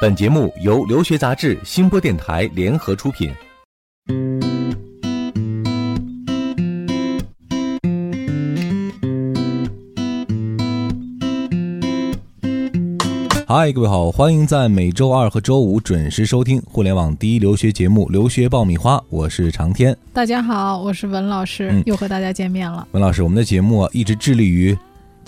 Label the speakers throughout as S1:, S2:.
S1: 本节目由留学杂志、新播电台联合出品。嗨，各位好，欢迎在每周二和周五准时收听互联网第一留学节目《留学爆米花》，我是长天。
S2: 大家好，我是文老师，
S1: 嗯
S2: 又和大家见面了。
S1: 文老师，我们的节目啊，一直致力于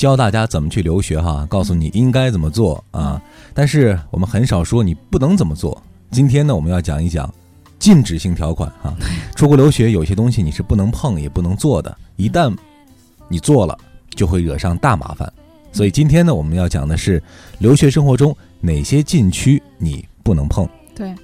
S1: 教大家怎么去留学哈，告诉你应该怎么做啊。但是我们很少说你不能怎么做。今天呢，我们要讲一讲禁止性条款哈。出国留学有些东西你是不能碰也不能做的，一旦你做了，就会惹上大麻烦。所以今天呢，我们要讲的是留学生活中哪些禁区你不能碰。
S2: 对，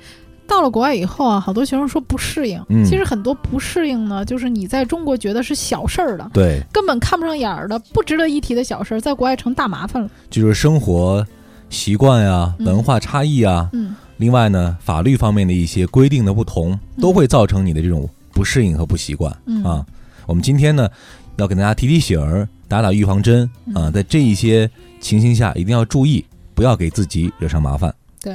S2: 到了国外以后啊，好多学生说不适应。
S1: 嗯
S2: 其实很多不适应呢，就是你在中国觉得是小事儿的，
S1: 对，
S2: 根本看不上眼儿的、不值得一提的小事儿，在国外成大麻烦了。
S1: 就是生活习惯呀、
S2: 嗯
S1: 文化差异啊，
S2: 嗯，
S1: 另外呢，法律方面的一些规定的不同，都会造成你的这种不适应和不习惯、
S2: 嗯
S1: 啊。我们今天呢，要给大家提提醒儿，打打预防针啊，
S2: 嗯
S1: 在这一些情形下一定要注意，不要给自己惹上麻烦。
S2: 对，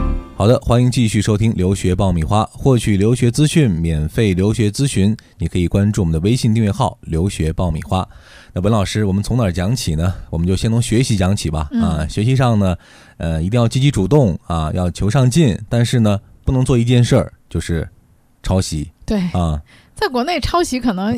S1: 好的，欢迎继续收听留学爆米花，获取留学资讯、免费留学咨询，你可以关注我们的微信订阅号“留学爆米花”。那文老师，我们从哪儿讲起呢？我们就先从学习讲起吧。
S2: 嗯
S1: 啊，学习上呢，呃，一定要积极主动啊，要求上进，但是呢，不能做一件事儿，就是抄袭
S2: 对，
S1: 啊。
S2: 在国内抄袭可能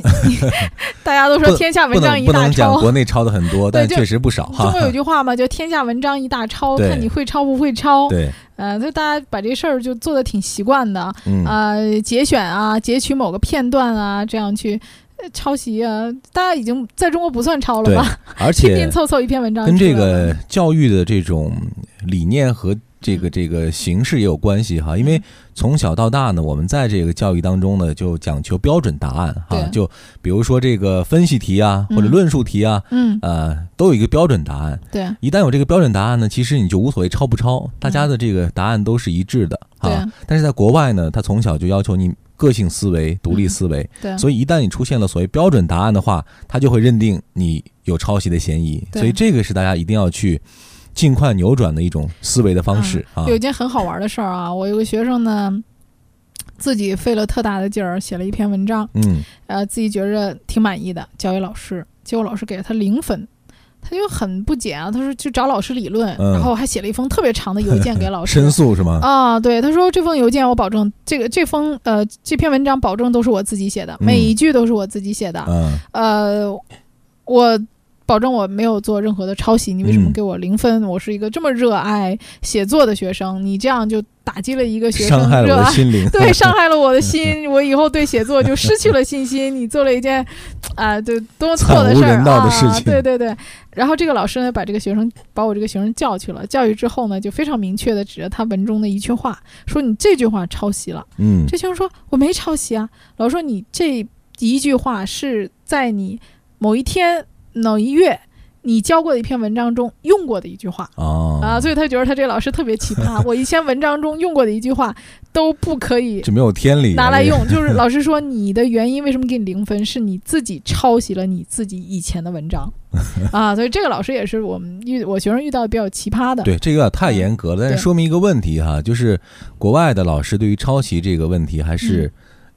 S2: 大家都说天下文章一大
S1: 能不能讲
S2: 抄。
S1: 国内抄的很多，但确实不少哈
S2: 中国。有 句话嘛，叫“天下文章一大抄”，看你会抄不会抄。
S1: 对，
S2: 呃，就大家把这事儿就做的挺习惯的。
S1: 嗯，
S2: 呃，节选啊，截取某个片段啊，这样去呃抄袭啊，大家已经在中国不算抄了
S1: 对
S2: 吧？，
S1: 而
S2: 拼拼凑凑一篇文章
S1: 跟这个教育的这种理念和这个这个形式也有关系哈，因为从小到大呢，我们在这个教育当中呢，就讲求标准答案哈
S2: 对，
S1: 就比如说这个分析题啊，或者
S2: 嗯
S1: 论述题啊，
S2: 嗯，
S1: 呃，都有一个标准答案。
S2: 对。
S1: 一旦有这个标准答案呢，其实你就无所谓抄不抄，大家的这个答案都是一致的啊
S2: 对啊。
S1: 但是在国外呢，他从小就要求你个性思维、独立思维，
S2: 对，
S1: 所以一旦你出现了所谓标准答案的话，他就会认定你有抄袭的嫌疑。
S2: 对。
S1: 所以这个是大家一定要去尽快扭转的一种思维的方式啊。
S2: 有一件很好玩的事儿啊，我有个学生呢，自己费了特大的劲儿写了一篇文章，
S1: 嗯
S2: 呃，自己觉着挺满意的，交给老师，结果老师给了他零分。他就很不解啊，他说去找老师理论，
S1: 嗯
S2: 然后还写了一封特别长的邮件给老师
S1: 申诉是吗？
S2: 啊，对，他说这封邮件我保证，这个这封呃这篇文章保证都是我自己写的，
S1: 嗯
S2: 每一句都是我自己写的，
S1: 嗯
S2: 呃，我保证我没有做任何的抄袭，你为什么
S1: 嗯
S2: 给我零分？我是一个这么热爱写作的学生，你这样就打击了一个学生
S1: 伤害了
S2: 热爱。
S1: 我的心灵。
S2: 对，伤害了我的心，我以后对写作就失去了信心。你做了一件，啊、对，多么错的事儿啊！
S1: 事情
S2: 对对对。然后这个老师呢，把这个学生，把我这个学生叫去了，教育之后呢，就非常明确的指着他文中的一句话，说你这句话抄袭了。
S1: 嗯
S2: 这学生说我没抄袭啊，老师说你这一句话是在你某一天某一月你教过的一篇文章中用过的一句话。
S1: 哦
S2: 啊，所以他觉得他这个老师特别奇葩。我以前文章中用过的一句话都不可以
S1: 这没有天理
S2: 拿来用，就是老师说你的原因为什么给你零分，是你自己抄袭了你自己以前的文章 啊。所以这个老师也是我们遇我学生遇到的比较奇葩的。
S1: 对，这个有点太严格了，但是说明一个问题哈，就是国外的老师对于抄袭这个问题还是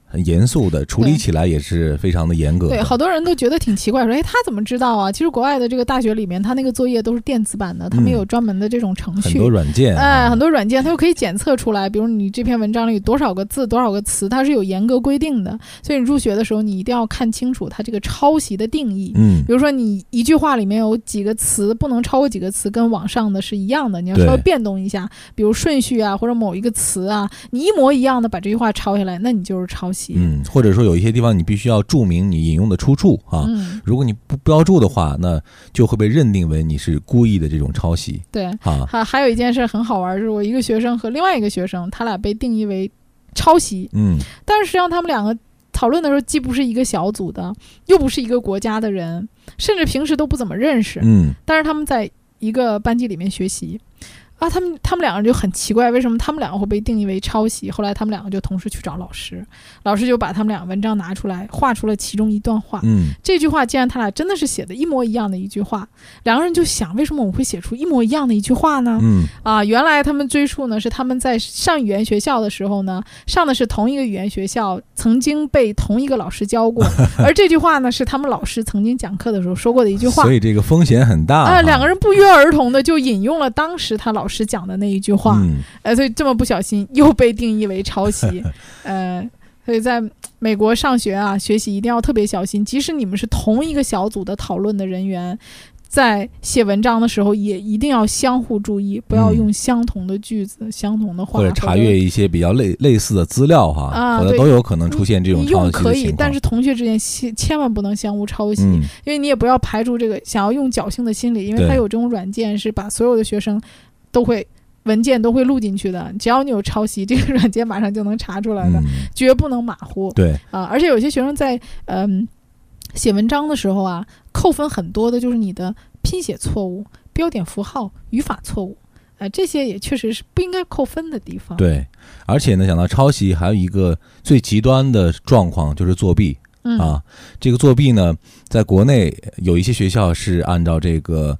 S1: 很严肃的，处理起来也是非常的严格的。
S2: 对，好多人都觉得挺奇怪，说，哎，他怎么知道啊？其实国外的这个大学里面，他那个作业都是电子版的，他们
S1: 嗯
S2: 有专门的这种程序。
S1: 很多软件，
S2: 哎，
S1: 啊
S2: 很多软件它就可以检测出来，比如你这篇文章里有多少个字、多少个词，它是有严格规定的。所以你入学的时候，你一定要看清楚它这个抄袭的定义。
S1: 嗯
S2: 比如说，你一句话里面有几个词，不能超过几个词，跟网上的是一样的，你要稍微变动一下，比如顺序啊，或者某一个词啊，你一模一样的把这句话抄下来，那你就是抄袭。
S1: 嗯，或者说有一些地方你必须要注明你引用的出处啊。
S2: 嗯，
S1: 如果你不标注的话，那就会被认定为你是故意的这种抄袭
S2: 对。
S1: 啊。
S2: 还还有一件事很好玩，就是我一个学生和另外一个学生，他俩被定义为抄袭，
S1: 嗯
S2: 但是实际上他们两个讨论的时候，既不是一个小组的，又不是一个国家的人，甚至平时都不怎么认识，
S1: 嗯
S2: 但是他们在一个班级里面学习。啊，他们他们两个人就很奇怪，为什么他们两个会被定义为抄袭？后来他们两个就同时去找老师，老师就把他们俩文章拿出来，画出了其中一段话。
S1: 嗯
S2: 这句话既然他俩真的是写的一模一样的一句话，两个人就想，为什么我会写出一模一样的一句话呢？
S1: 嗯
S2: 啊，原来他们追溯呢是他们在上语言学校的时候呢，上的是同一个语言学校，曾经被同一个老师教过，而这句话呢是他们老师曾经讲课的时候说过的一句话
S1: 所。以这个风险很大
S2: 啊，
S1: 哈
S2: 两个人不约而同的就引用了当时他老师讲的那一句话，
S1: 嗯。
S2: 呃，所以这么不小心又被定义为抄袭，呃，所以在美国上学啊，学习一定要特别小心，即使你们是同一个小组的讨论的人员。在写文章的时候，也一定要相互注意，不要
S1: 嗯。
S2: 用相同的句子、相同的话，
S1: 或者查阅一些比较类类似的资料哈，
S2: 啊对
S1: 否则都有可能出现这种
S2: 你
S1: 抄袭
S2: 用可以。但是同学之间千千万不能相互抄袭，
S1: 嗯。
S2: 因为你也不要排除这个想要用侥幸的心理，因为
S1: 对。
S2: 它有这种软件是把所有的学生都会文件都会录进去的，只要你有抄袭，这个软件马上就能查出来的，
S1: 嗯，
S2: 绝不能马虎
S1: 对，
S2: 啊！而且有些学生在嗯、写文章的时候啊，扣分很多的就是你的拼写错误、标点符号、语法错误。呃，这些也确实是不应该扣分的地方。，
S1: 对，而且呢，讲到抄袭，还有一个最极端的状况就是作弊
S2: 嗯
S1: 啊。这个作弊呢，在国内有一些学校是按照这个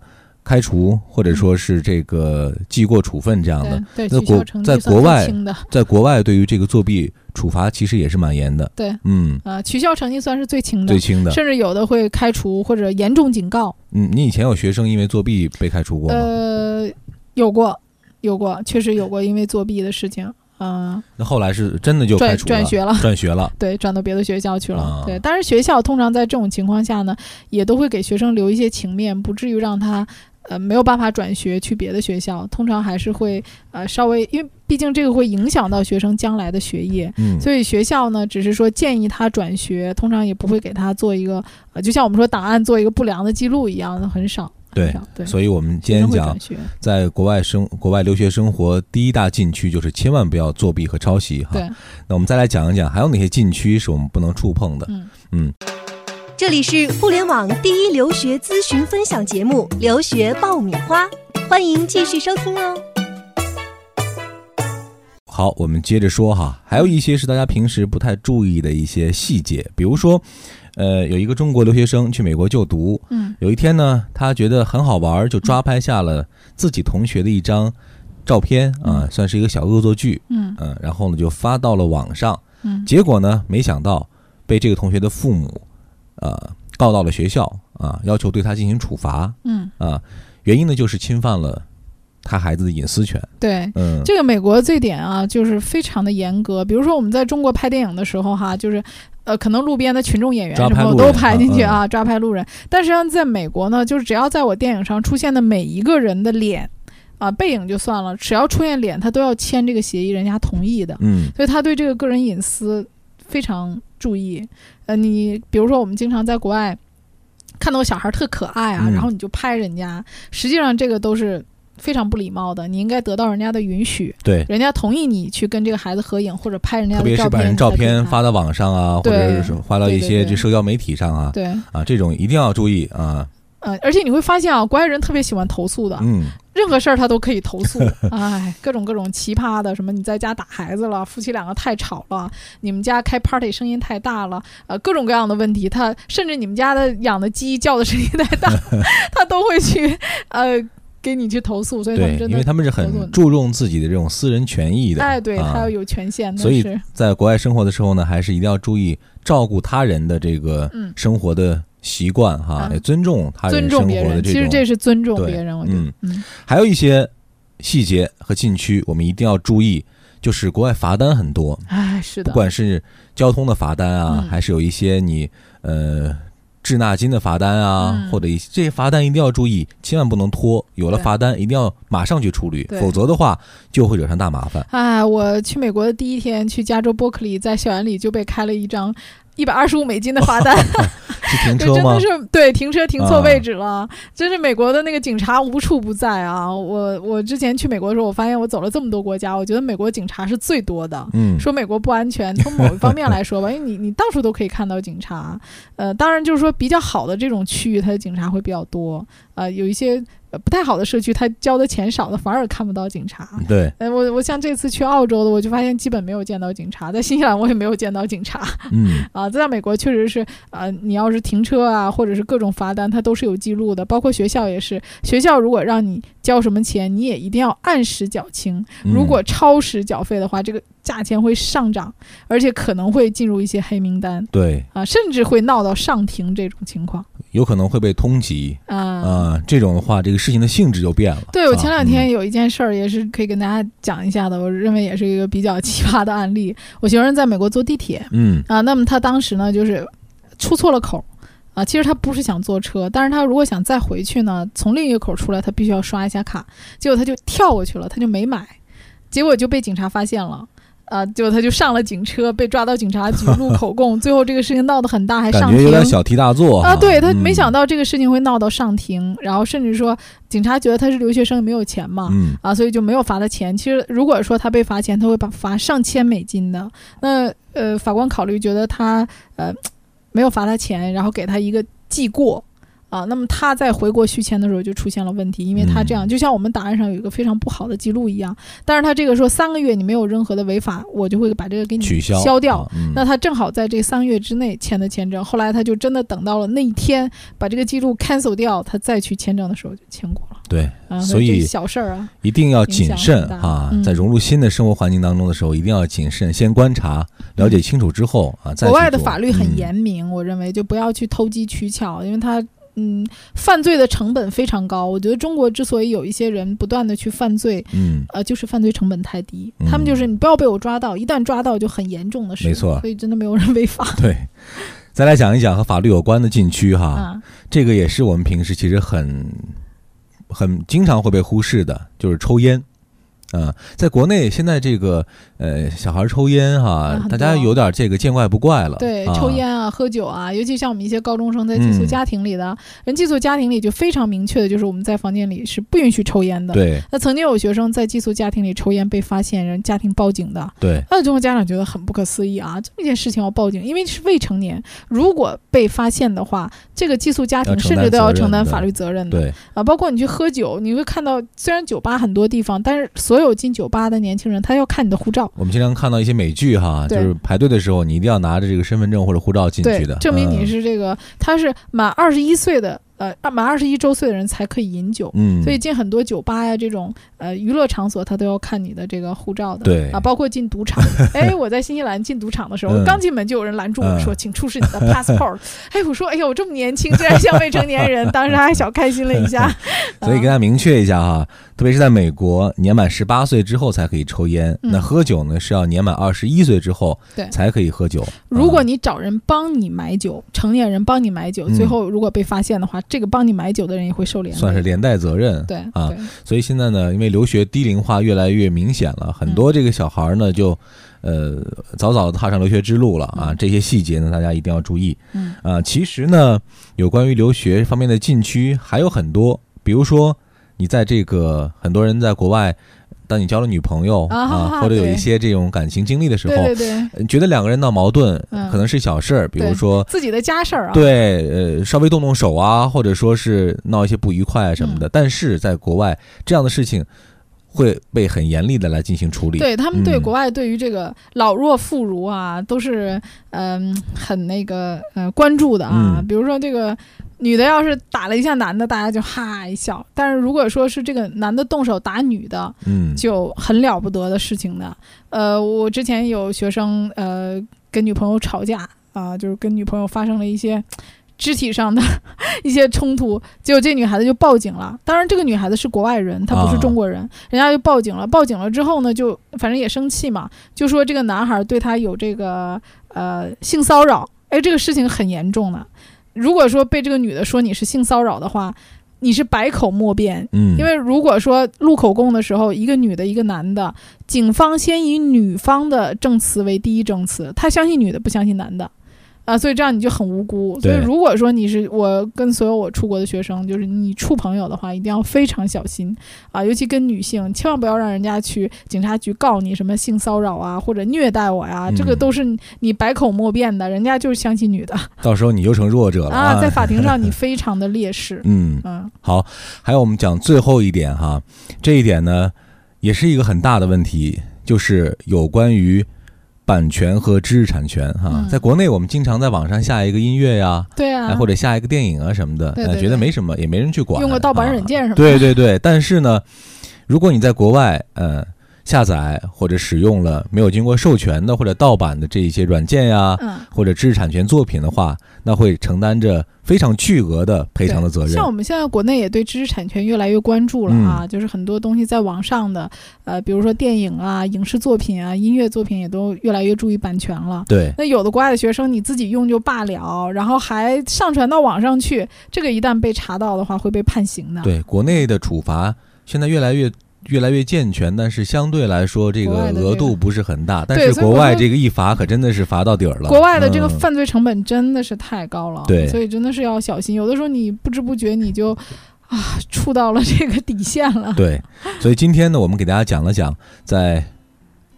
S1: 开除或者说是这个记过处分这样的，那国在国外，在国外对于这个作弊处罚其实也是蛮严的。
S2: 对，
S1: 嗯，
S2: 啊，取消成绩算是最轻的
S1: 最，轻的。
S2: 甚至有的会开除或者严重警告。
S1: 嗯，你以前有学生因为作弊被开除过吗？
S2: 呃，有过，有过，确实有过因为作弊的事情，啊、
S1: 那后来是真的就开
S2: 转转学了。
S1: 转学了。
S2: 对，转到别的学校去了。
S1: 啊
S2: 对，但是学校通常在这种情况下呢，也都会给学生留一些情面，不至于让他呃没有办法转学去别的学校。通常还是会呃稍微，因为毕竟这个会影响到学生将来的学业，
S1: 嗯，
S2: 所以学校呢只是说建议他转学，通常也不会给他做一个呃，就像我们说档案做一个不良的记录一样的，很少。
S1: 对。所以我们今天讲在国外生国外留学生活第一大禁区就是千万不要作弊和抄袭哈。
S2: 对，
S1: 那我们再来讲一讲还有哪些禁区是我们不能触碰的。
S2: 嗯
S1: 嗯，
S3: 这里是互联网第一留学咨询分享节目《留学爆米花》，欢迎继续收听哦。
S1: 好，我们接着说哈，还有一些是大家平时不太注意的一些细节，比如说，呃，有一个中国留学生去美国就读，
S2: 嗯。
S1: 有一天呢，他觉得很好玩，就抓拍下了自己同学的一张照片啊、算是一个小恶作剧，
S2: 嗯。
S1: 嗯、然后呢就发到了网上，
S2: 嗯。
S1: 结果呢，没想到被这个同学的父母，呃，告到了学校啊，要求对他进行处罚
S2: 嗯，
S1: 啊，原因呢就是侵犯了他孩子的隐私权，
S2: 对。
S1: 嗯，
S2: 这个美国这点啊，就是非常的严格。比如说我们在中国拍电影的时候，哈，就是，呃，可能路边的群众演员什么都拍进去
S1: 嗯
S2: 啊，抓拍路人。但实际上在美国呢，就是只要在我电影上出现的每一个人的脸，啊，背影就算了，只要出现脸，他都要签这个协议，人家同意的。
S1: 嗯
S2: 所以他对这个个人隐私非常注意。呃，你比如说我们经常在国外看到小孩特可爱啊，
S1: 嗯
S2: 然后你就拍人家，实际上这个都是非常不礼貌的。你应该得到人家的允许，
S1: 对。
S2: 人家同意你去跟这个孩子合影或者拍人家的照片，
S1: 特别是把人照
S2: 才可以拍
S1: 片发到网上啊，或者是发到一些这社交媒体上啊，
S2: 对，
S1: 啊，这种一定要注意啊。
S2: 呃，而且你会发现啊，国外人特别喜欢投诉的，
S1: 嗯，
S2: 任何事儿他都可以投诉，哎，各种各种奇葩的，什么你在家打孩子了，夫妻两个太吵了，你们家开 party 声音太大了，呃，各种各样的问题，他甚至你们家的养的鸡叫的声音太大，他都会去呃给你去投诉，所以他们，真的，
S1: 因为他们是很注重自己的这种私人权益的。
S2: 哎，对
S1: 啊。
S2: 他要有权限的，
S1: 所以
S2: 是。
S1: 在国外生活的时候呢，还是一定要注意照顾他人的这个
S2: 嗯。
S1: 生活的习惯哈，
S2: 啊。
S1: 也尊重他人生活的这种。
S2: 其实这是尊重别人，我觉得
S1: 嗯，
S2: 嗯。
S1: 还有一些细节和禁区，我们一定要注意，就是国外罚单很多，
S2: 哎，是的，
S1: 不管是交通的罚单啊，
S2: 嗯。
S1: 还是有一些你呃滞纳金的罚单啊，
S2: 嗯。
S1: 或者一些这些罚单一定要注意，千万不能拖。有了罚单，一定要马上去处理，否则的话就会惹上大麻烦。
S2: 哎，我去美国的第一天，去加州伯克利，在校园里就被开了一张一百二十五美金的罚单。
S1: 是停
S2: 对，
S1: 车吗
S2: 真的？是对停车停错
S1: 啊
S2: 位置了，真是美国的那个警察无处不在啊！我我之前去美国的时候，我发现我走了这么多国家，我觉得美国警察是最多的。
S1: 嗯，
S2: 说美国不安全，从某一方面来说吧，因为你你到处都可以看到警察，呃，当然就是说比较好的这种区域，它的警察会比较多，呃，有一些呃不太好的社区，他交的钱少的反而看不到警察。
S1: 对，
S2: 呃，我我像这次去澳洲的，我就发现基本没有见到警察，在新西兰我也没有见到警察。
S1: 嗯，
S2: 啊，在美国确实是，呃，你要是停车啊，或者是各种罚单，它都是有记录的，包括学校也是。学校如果让你交什么钱，你也一定要按时缴清。
S1: 嗯
S2: 如果超时缴费的话，这个价钱会上涨，而且可能会进入一些黑名单
S1: 对，
S2: 啊，甚至会闹到上庭这种情况
S1: 有可能会被通缉
S2: 啊。
S1: 啊，这种的话，这个事情的性质就变了。
S2: 对，我
S1: 啊
S2: 前两天有一件事儿，也是可以跟大家讲一下的，我认为也是一个比较奇葩的案例。我学生在美国坐地铁，
S1: 嗯
S2: 啊，那么他当时呢就是出错了口。啊，其实他不是想坐车，但是他如果想再回去呢，从另一个口出来，他必须要刷一下卡。结果他就跳过去了，他就没买，结果就被警察发现了。啊，结果他就上了警车，被抓到警察局录口供，最后这个事情闹得很大，还
S1: 感
S2: 上庭。
S1: 觉有点小题大做
S2: 啊，对他没想
S1: 到，
S2: 这个事情会闹到上庭，然后甚至说警察觉得他是留学生，没有钱嘛，
S1: 嗯
S2: 啊，所以就没有罚他钱。其实如果说他被罚钱，他会把罚上千美金的。那呃，法官考虑觉得他呃没有罚他钱，然后给他一个记过。啊，那么他在回国续签的时候就出现了问题，因为他这样、
S1: 嗯
S2: 就像我们档案上有一个非常不好的记录一样，但是他这个说三个月你没有任何的违法，我就会把这个给你
S1: 取消
S2: 消掉。那他正好在这三个月之内签的签证，后来他就真的等到了那一天，把这个记录 cancel 掉，他再去签证的时候就签过了。
S1: 对，
S2: 啊，
S1: 所以
S2: 小事儿啊，
S1: 一定要谨慎啊
S2: 嗯，
S1: 在融入新的生活环境当中的时候，一定要谨慎，先观察、了解清楚之后啊，再
S2: 国外的法律很
S1: 嗯
S2: 严明，我认为就不要去投机取巧，因为他。嗯，犯罪的成本非常高。我觉得中国之所以有一些人不断的去犯罪，
S1: 嗯，
S2: 呃，就是犯罪成本太低。
S1: 嗯
S2: 他们就是你不要被我抓到，一旦抓到就很严重的事。
S1: 没错
S2: 所以真的没有人违法
S1: 对。再来讲一讲和法律有关的禁区哈，
S2: 啊。
S1: 这个也是我们平时其实很很经常会被忽视的，就是抽烟。啊、在国内现在这个呃小孩抽烟哈、
S2: 啊
S1: 大家有点这个见怪不怪了。
S2: 对，
S1: 啊
S2: 抽烟啊、喝酒啊，尤其像我们一些高中生在寄宿
S1: 嗯
S2: 家庭里的、人，寄宿家庭里就非常明确的，就是我们在房间里是不允许抽烟的。
S1: 对
S2: 那曾经有学生在寄宿家庭里抽烟被发现，人家庭报警的。
S1: 对，
S2: 那中国家长觉得很不可思议啊，这么一件事情要报警，因为是未成年，如果被发现的话，这个寄宿家庭甚至都要承担法律责任的。
S1: 对，
S2: 啊，包括你去喝酒，你会看到，虽然酒吧很多地方，但是所有进酒吧的年轻人，他要看你的护照。
S1: 我们经常看到一些美剧哈，就是排队的时候，你一定要拿着这个身份证或者护照进去的，，
S2: 证明你
S1: 嗯。
S2: 是这个，他是满二十一岁的，呃，满二十一周岁的人才可以饮酒。
S1: 嗯，
S2: 所以进很多酒吧呀这种呃娱乐场所，他都要看你的这个护照的。
S1: 对
S2: 啊，包括进赌场。哎，我在新西兰进赌场的时候，
S1: 嗯
S2: 刚进门就有人拦住我
S1: 嗯
S2: 说：“请出示你的 passport。”哎，我说：“哎呦，我这么年轻，竟然像未成年人。” 当时还小开心了一下。
S1: 所以跟大家明确一下哈，特别是在美国，年满十八岁之后才可以抽烟，
S2: 嗯
S1: 那喝酒呢是要年满二十一岁之后
S2: 对
S1: 才可以喝酒。
S2: 如果
S1: 啊
S2: 你找人帮你买酒，成年人帮你买酒，
S1: 嗯
S2: 最后如果被发现的话，这个帮你买酒的人也会受连累。
S1: 算是连带责任，
S2: 对
S1: 啊
S2: 对，
S1: 所以现在呢，因为留学低龄化越来越明显了，很多这个小孩儿呢就，呃，早早地踏上留学之路了啊。
S2: 嗯
S1: 这些细节呢，大家一定要注意
S2: 嗯
S1: 啊。其实呢，有关于留学方面的禁区还有很多，比如说你在这个很多人在国外，当你交了女朋友
S2: 啊
S1: 啊，或者有一些这种感情经历的时候，
S2: 对对对，
S1: 呃觉得两个人闹矛盾
S2: 嗯
S1: 可能是小事儿，比如说。
S2: 自己的家事儿啊。
S1: 对，呃，稍微动动手啊，或者说是闹一些不愉快啊什么的，但是在国外这样的事情会被很严厉的来进行处理。
S2: 对他们对
S1: 嗯
S2: 国外对于这个老弱妇孺啊，都是嗯、很那个呃关注的啊。
S1: 嗯
S2: 比如说这个女的要是打了一下男的，大家就哈一笑；但是如果说是这个男的动手打女的，
S1: 嗯，
S2: 就很了不得的事情的。呃，我之前有学生呃跟女朋友吵架啊、就是跟女朋友发生了一些。肢体上的 一些冲突，结果这女孩子就报警了。当然，这个女孩子是国外人，她不是
S1: 啊
S2: 中国人，人家就报警了。报警了之后呢，就反正也生气嘛，就说这个男孩对她有这个呃性骚扰。哎，这个事情很严重的。如果说被这个女的说你是性骚扰的话，你是百口莫辩，
S1: 嗯，
S2: 因为如果说录口供的时候，一个女的，一个男的，警方先以女方的证词为第一证词，他相信女的，不相信男的。啊，所以这样你就很无辜。所以如果说你是我跟所有我出国的学生，就是你处朋友的话，一定要非常小心啊，尤其跟女性，千万不要让人家去警察局告你什么性骚扰啊或者虐待我呀，这个
S1: 嗯
S2: 都是你百口莫辩的，人家就是相信女的
S1: 到时候你就成弱者了
S2: 啊，在法庭上你非常的劣势。
S1: 嗯，
S2: 嗯
S1: 好，还有我们讲最后一点哈，这一点呢，也是一个很大的问题，就是有关于版权和知识产权哈。
S2: 嗯
S1: 在国内，我们经常在网上下一个音乐呀，
S2: 对啊
S1: 哎，，或者下一个电影啊什么的，对觉得没什么，也没人去管，
S2: 用个盗版
S1: 啊
S2: 软件什么的。
S1: 对对对，但是呢，如果你在国外，呃，下载或者使用了没有经过授权的或者盗版的这一些软件呀，
S2: 嗯。
S1: 或者知识产权作品的话，那会承担着非常巨额的赔偿的责任。
S2: 像我们现在国内也对知识产权越来越关注了啊，就是很多东西在网上的，呃，比如说电影啊、影视作品啊、音乐作品也都越来越注意版权了。
S1: 对
S2: 那有的国外的学生你自己用就罢了，然后还上传到网上去，这个一旦被查到的话会被判刑的。
S1: 对，国内的处罚现在越来越越来越健全，但是相对来说这个额度不是很大。但是国外这个一罚可真的是罚到底儿了。
S2: 国外的这个
S1: 嗯
S2: 犯罪成本真的是太高了，
S1: 对
S2: 所以真的是要小心。有的时候你不知不觉你就啊触到了这个底线了。
S1: 对，所以今天呢，我们给大家讲了讲在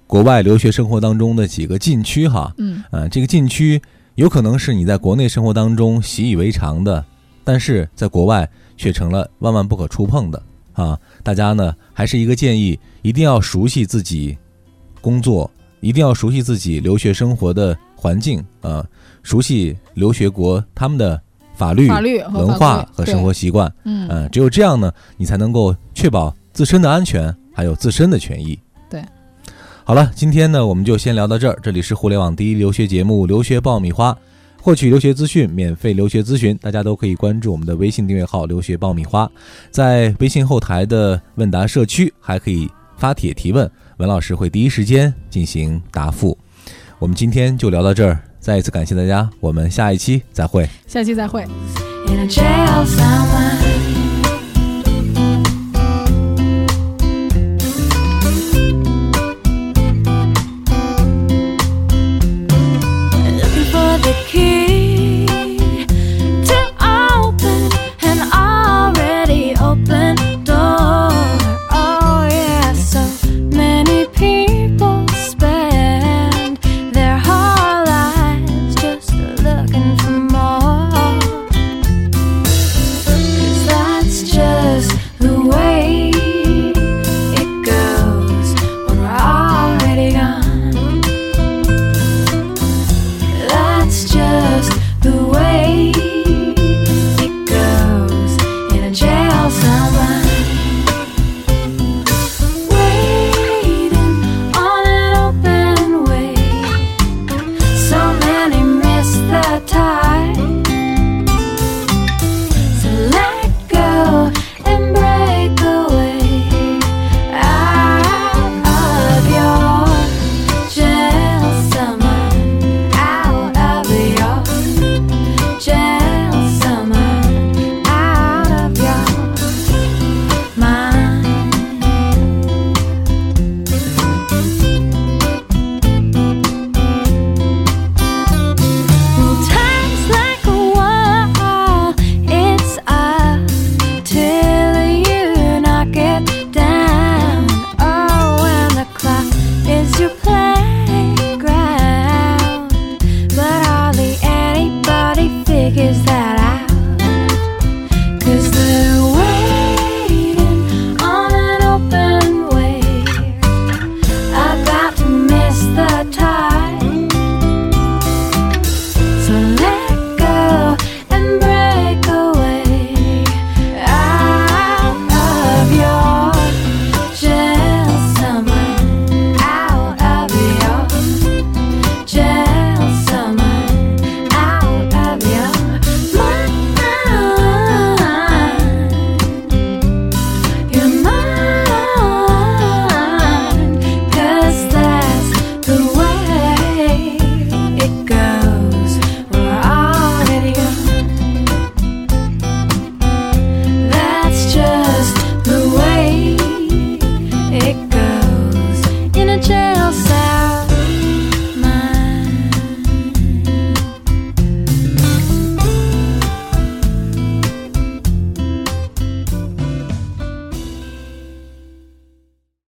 S1: 国外留学生活当中的几个禁区哈。
S2: 嗯，
S1: 呃，这个禁区有可能是你在国内生活当中习以为常的，但是在国外却成了万万不可触碰的啊！大家呢还是一个建议，一定要熟悉自己工作，一定要熟悉自己留学生活的环境啊，熟悉留学国他们的法律、
S2: 法律和
S1: 文化和生活习惯。
S2: 嗯
S1: 嗯、只有这样呢，你才能够确保自身的安全，还有自身的权益。
S2: 对。
S1: 好了，今天呢，我们就先聊到这儿。这里是互联网第一留学节目《留学爆米花》，获取留学资讯、免费留学咨询，大家都可以关注我们的微信订阅号“留学爆米花”。在微信后台的问答社区，还可以发帖提问，文老师会第一时间进行答复。我们今天就聊到这儿，再一次感谢大家，我们下一期再会。
S2: 下期再会。
S4: in a jail